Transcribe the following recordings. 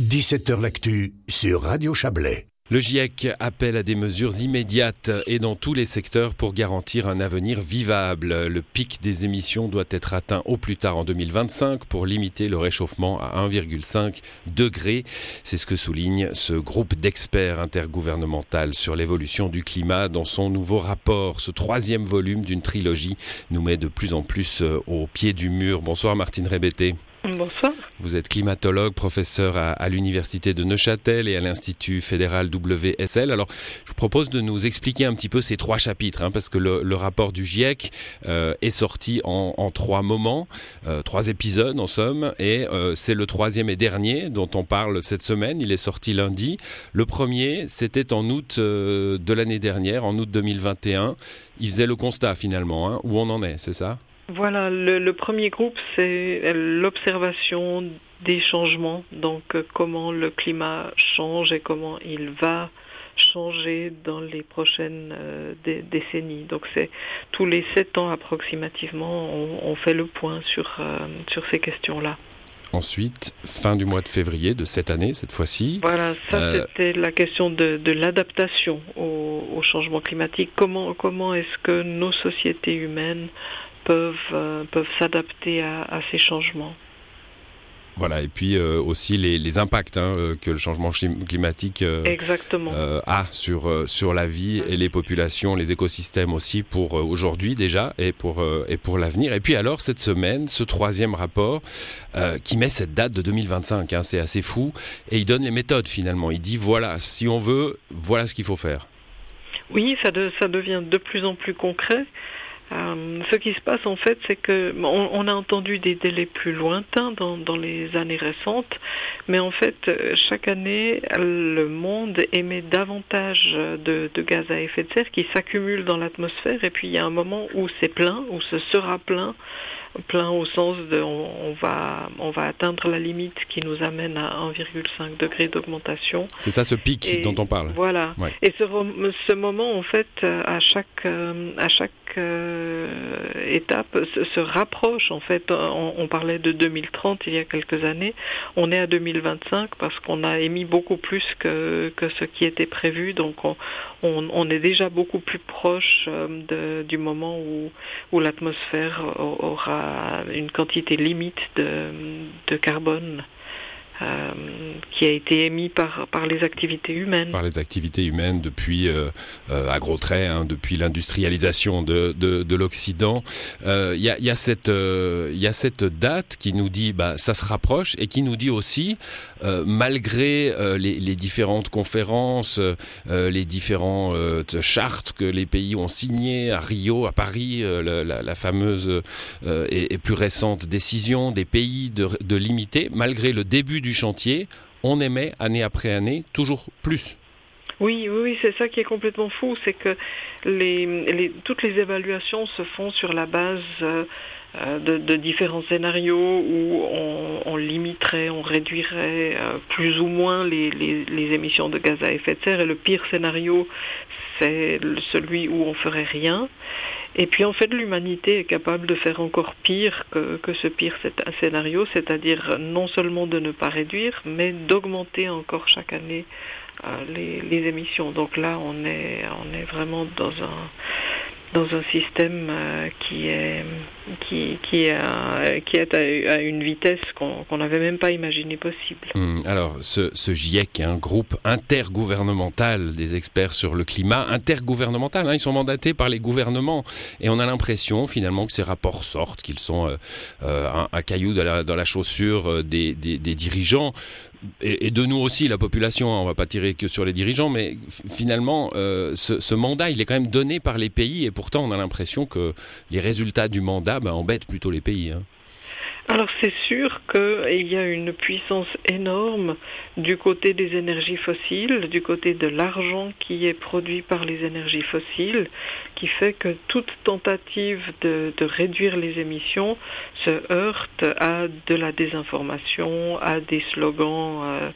17h L'actu sur Radio Chablais. Le GIEC appelle à des mesures immédiates et dans tous les secteurs pour garantir un avenir vivable. Le pic des émissions doit être atteint au plus tard en 2025 pour limiter le réchauffement à 1,5 degré. C'est ce que souligne ce groupe d'experts intergouvernemental sur l'évolution du climat dans son nouveau rapport. Ce troisième volume d'une trilogie nous met de plus en plus euh, au pied du mur. Bonsoir Martine Rébété. Bonsoir. Vous êtes climatologue, professeur à, l'Université de Neuchâtel et à l'Institut fédéral WSL. Alors, je vous propose de nous expliquer un petit peu ces trois chapitres, hein, parce que le, rapport du GIEC euh, est sorti en, trois moments, euh, trois épisodes en somme, et euh, c'est le troisième et dernier dont on parle cette semaine. Il est sorti lundi. Le premier, c'était en août de l'année dernière, en août 2021. Il faisait le constat finalement, hein, où on en est, c'est ça? Voilà, le, premier groupe, c'est l'observation des changements, donc euh, comment le climat change et comment il va changer dans les prochaines euh, décennies. Donc c'est tous les sept ans approximativement, on, fait le point sur, euh, sur ces questions-là. Ensuite, fin du mois de février de cette année, cette fois-ci. Voilà, ça c'était la question de, l'adaptation au, changement climatique. Comment, comment est-ce que nos sociétés humaines peuvent, euh, peuvent s'adapter à, ces changements. Voilà, et puis euh, aussi les, impacts hein, euh, que le changement climatique a sur, sur la vie et les populations, les écosystèmes aussi pour aujourd'hui déjà et pour, et pour l'avenir. Et puis alors cette semaine, ce troisième rapport qui met cette date de 2025, hein, c'est assez fou, et il donne les méthodes finalement. Il dit voilà, si on veut, voilà ce qu'il faut faire. Oui, ça, ça devient de plus en plus concret. Euh, ce qui se passe en fait, c'est que on, a entendu des délais plus lointains dans, dans, les années récentes, mais en fait, euh, chaque année, le monde émet davantage de, de gaz à effet de serre qui s'accumulent dans l'atmosphère, et puis il y a un moment où c'est plein, où ce sera plein, plein au sens de on, va on va atteindre la limite qui nous amène à 1,5 degré d'augmentation. C'est ça ce pic dont on parle. Voilà. Et ce, ce moment en fait à chaque euh, à chaque euh, étape se, rapproche en fait. On, parlait de 2030 il y a quelques années. On est à 2025 parce qu'on a émis beaucoup plus que, que ce qui était prévu. Donc on, on, est déjà beaucoup plus proche euh, du moment où, où l'atmosphère aura une quantité limite de, de carbone. Euh, qui a été émis par, par les activités humaines. Par les activités humaines depuis, euh, euh à gros traits, hein, depuis l'industrialisation de, de, de l'Occident. Il y, a, cette, y a cette date qui nous dit bah, ça se rapproche et qui nous dit aussi, malgré les, les, différentes conférences, les différentes chartes que les pays ont signées à Rio, à Paris, la, fameuse et, et, plus récente décision des pays de, de limiter, malgré le début du du chantier, on émet année après année toujours plus. Oui, oui, c'est ça qui est complètement fou, c'est que les, toutes les évaluations se font sur la base euh, de, différents scénarios où on, limiterait, on réduirait euh, plus ou moins les, les, émissions de gaz à effet de serre. Et le pire scénario, c'est celui où on ferait rien. Et puis en fait, l'humanité est capable de faire encore pire que, ce pire scénario, c'est-à-dire non seulement de ne pas réduire, mais d'augmenter encore chaque année euh, les, les, émissions. Donc là, on est, on est vraiment dans un dans un système euh, qui est qui, qui, qui est à, une vitesse qu'on n'avait même pas imaginé possible. Hmm, alors, ce, GIEC est un groupe intergouvernemental des experts sur le climat, intergouvernemental, hein, ils sont mandatés par les gouvernements, et on a l'impression finalement que ces rapports sortent, qu'ils sont euh, euh, un, caillou dans la, chaussure des dirigeants, et, de nous aussi, la population, on va pas tirer que sur les dirigeants, mais finalement, ce, ce mandat, il est quand même donné par les pays, et pourtant on a l'impression que les résultats du mandat ben, embêtent plutôt les pays. Hein. Alors c'est sûr qu'il y a une puissance énorme du côté des énergies fossiles, du côté de l'argent qui est produit par les énergies fossiles, qui fait que toute tentative de, réduire les émissions se heurte à de la désinformation, à des slogans euh,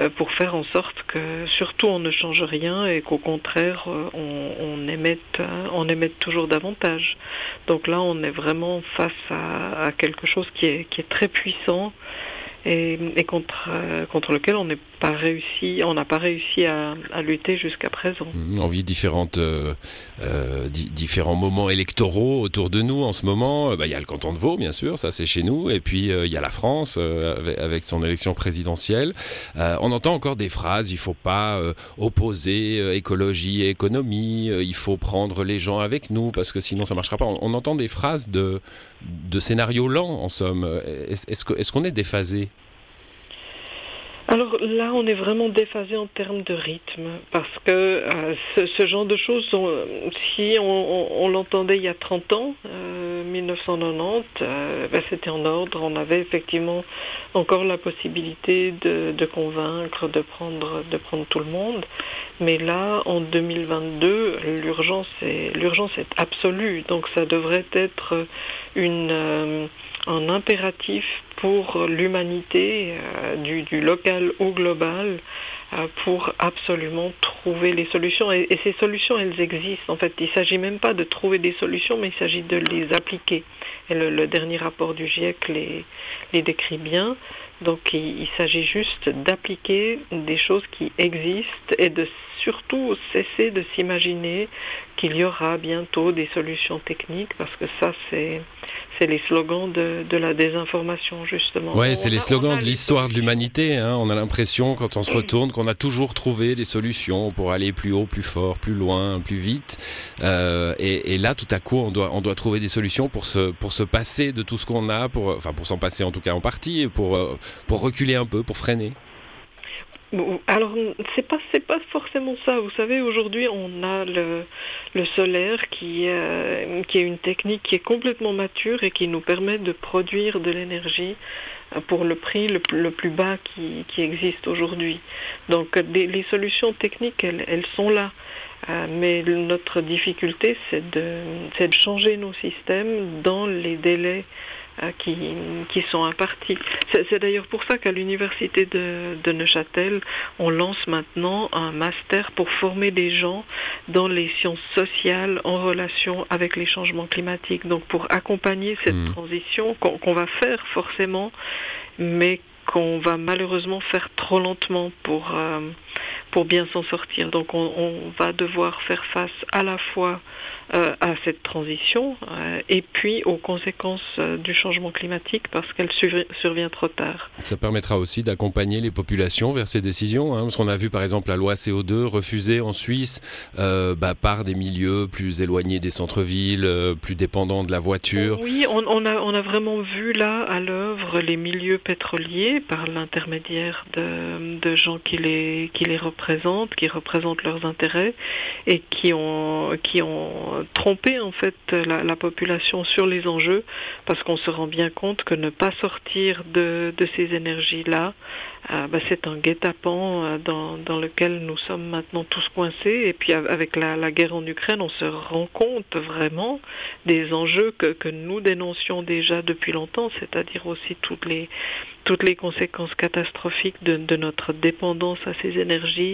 euh, pour faire en sorte que surtout on ne change rien et qu'au contraire euh, on, émette, on émette toujours davantage. Donc là on est vraiment face à quelque chose qui est qui est très puissant et, contre, euh, lequel on n'a pas réussi à, lutter jusqu'à présent. Mmh, on vit différentes, euh, euh, différents moments électoraux autour de nous en ce moment. Bah, il y a le canton de Vaud, bien sûr, ça c'est chez nous, et puis il y a la France avec, son élection présidentielle. on entend encore des phrases, il faut pas opposer écologie et économie, il faut prendre les gens avec nous parce que sinon ça marchera pas. On, entend des phrases de, de scénarios lents en somme. Est-ce qu'on est, qu'on est déphasé? Alors là, on est vraiment déphasé en termes de rythme, parce que euh, ce, genre de choses, si on, l'entendait il y a 30 ans, 1990, euh, euh, ben, c'était en ordre, on avait effectivement encore la possibilité de, convaincre, de prendre, de prendre tout le monde, mais là, en 2022, l'urgence est, l'urgence est absolue, donc ça devrait être une un impératif pour l'humanité, euh, du, local au global, euh, pour absolument trouver les solutions. Et, ces solutions, elles existent. En fait, il ne s'agit même pas de trouver des solutions, mais il s'agit de les appliquer. Et le, dernier rapport du GIEC les, les décrit bien. Donc il, s'agit juste d'appliquer des choses qui existent et de surtout cesser de s'imaginer qu'il y aura bientôt des solutions techniques parce que ça c'est c'est les slogans de, de, la désinformation justement. Ouais, c'est les slogans de l'histoire de l'humanité. Hein. On a l'impression quand on se retourne qu'on a toujours trouvé des solutions pour aller plus haut, plus fort, plus loin, plus vite. Euh, et, et, là, tout à coup, on doit on doit trouver des solutions pour se pour se passer de tout ce qu'on a, pour enfin pour s'en passer en tout cas en partie, pour euh, pour reculer un peu, pour freiner alors c'est pas c'est pas forcément ça. Vous savez, aujourd'hui on a le, le solaire qui euh, qui est une technique qui est complètement mature et qui nous permet de produire de l'énergie euh, pour le prix le, le plus bas qui, qui existe aujourd'hui. Donc les solutions techniques elles, elles sont là. Euh, mais notre difficulté c'est de, de changer nos systèmes dans les délais qui, qui sont impartis. C'est d'ailleurs pour ça qu'à l'université de, de, Neuchâtel, on lance maintenant un master pour former des gens dans les sciences sociales en relation avec les changements climatiques. Donc pour accompagner cette mmh. transition qu'on va faire forcément, mais qu'on va malheureusement faire trop lentement pour, euh, pour bien s'en sortir. Donc on, on, va devoir faire face à la fois euh, à cette transition euh, et puis aux conséquences euh, du changement climatique parce qu'elle survient trop tard. Ça permettra aussi d'accompagner les populations vers ces décisions, hein, parce qu'on a vu par exemple la loi CO2 refusée en Suisse bah, par des milieux plus éloignés des centres-villes, plus dépendants de la voiture. Oui, on, on, a, on a vraiment vu là à l'œuvre les milieux pétroliers par l'intermédiaire de, de gens qui les, qui les représentent, qui représentent leurs intérêts et qui ont, tromper en fait la, population sur les enjeux parce qu'on se rend bien compte que ne pas sortir de, ces énergies-là, euh, bah, c'est un guet-apens euh, dans, lequel nous sommes maintenant tous coincés. Et puis avec la, guerre en Ukraine, on se rend compte vraiment des enjeux que, que nous dénoncions déjà depuis longtemps, c'est-à-dire aussi toutes les toutes les conséquences catastrophiques de, notre dépendance à ces énergies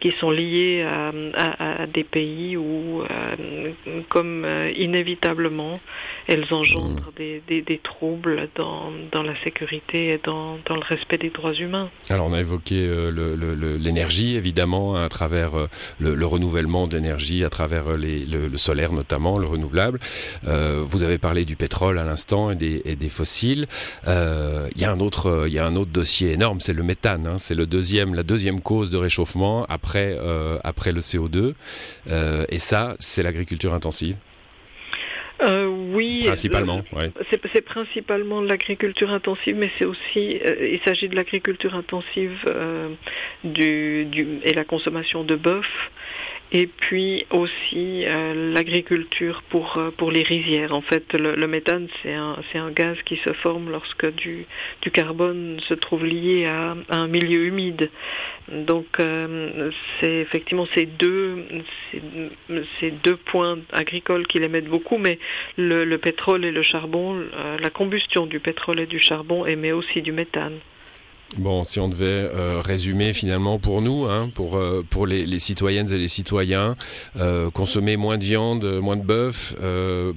qui sont liées à, des pays où, euh, comme euh, inévitablement, elles engendrent des, troubles dans, la sécurité et dans, le respect des droits humains. Alors on a évoqué euh, l'énergie, évidemment, à travers le, renouvellement d'énergie, à travers le, solaire notamment, le renouvelable. vous avez parlé du pétrole à l'instant et des, fossiles. Il y a un autre dossier énorme, c'est le méthane. Hein. c'est la deuxième cause de réchauffement après, euh, après le CO2. Euh, et ça, c'est l'agriculture intensive. Euh, oui, principalement. C'est principalement l'agriculture intensive, mais c'est aussi, il s'agit de l'agriculture intensive du, du, et la consommation de bœuf et puis aussi euh, l'agriculture pour, euh, pour les rizières. En fait, le, méthane, c'est un, un, gaz qui se forme lorsque du, du carbone se trouve lié à, un milieu humide. Donc, euh, c'est effectivement ces deux, points agricoles qui émettent beaucoup, mais le pétrole et le charbon, la combustion du pétrole et du charbon émet aussi du méthane. Bon, si on devait euh, résumer finalement pour nous, hein, pour, euh, pour les, citoyennes et les citoyens, euh, consommer moins de viande, moins de bœuf,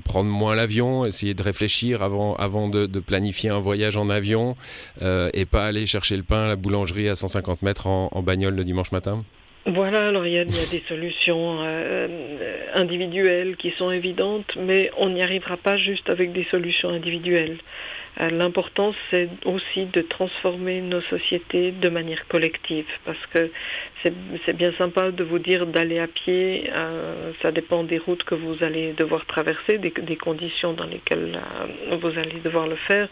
prendre moins l'avion, essayer de réfléchir avant, avant de, planifier un voyage en avion et pas aller chercher le pain à la boulangerie à 150 mètres en bagnole le dimanche matin? Voilà, alors il y, a, des solutions euh, individuelles qui sont évidentes, mais on n'y arrivera pas juste avec des solutions individuelles. Euh, L'important, c'est aussi de transformer nos sociétés de manière collective, parce que c'est bien sympa de vous dire d'aller à pied, euh, ça dépend des routes que vous allez devoir traverser, des, conditions dans lesquelles euh, vous allez devoir le faire,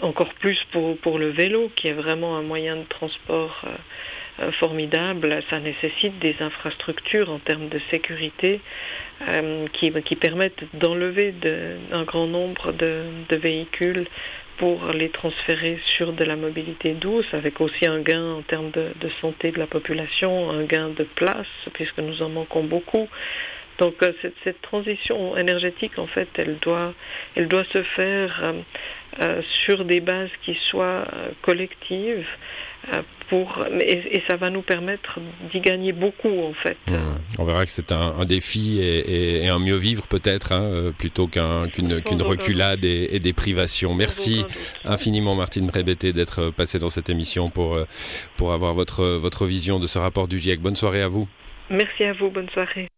encore plus pour le vélo, qui est vraiment un moyen de transport formidable. Ça nécessite des infrastructures en termes de sécurité euh, qui, permettent d'enlever un grand nombre de, véhicules pour les transférer sur de la mobilité douce, avec aussi un gain en termes de, santé de la population, un gain de place, puisque nous en manquons beaucoup. Donc euh, cette, cette, transition énergétique, en fait, elle doit se faire euh, euh, sur des bases qui soient collectives. Pour, et, et, ça va nous permettre d'y gagner beaucoup en fait. Mmh. On verra que c'est un, un, défi et, et, et, un mieux vivre peut-être hein, plutôt qu'une qu qu reculade et, des privations. Merci infiniment Martine Brébété d'être passée dans cette émission pour, pour avoir votre, votre vision de ce rapport du GIEC. Bonne soirée à vous. Merci à vous, bonne soirée.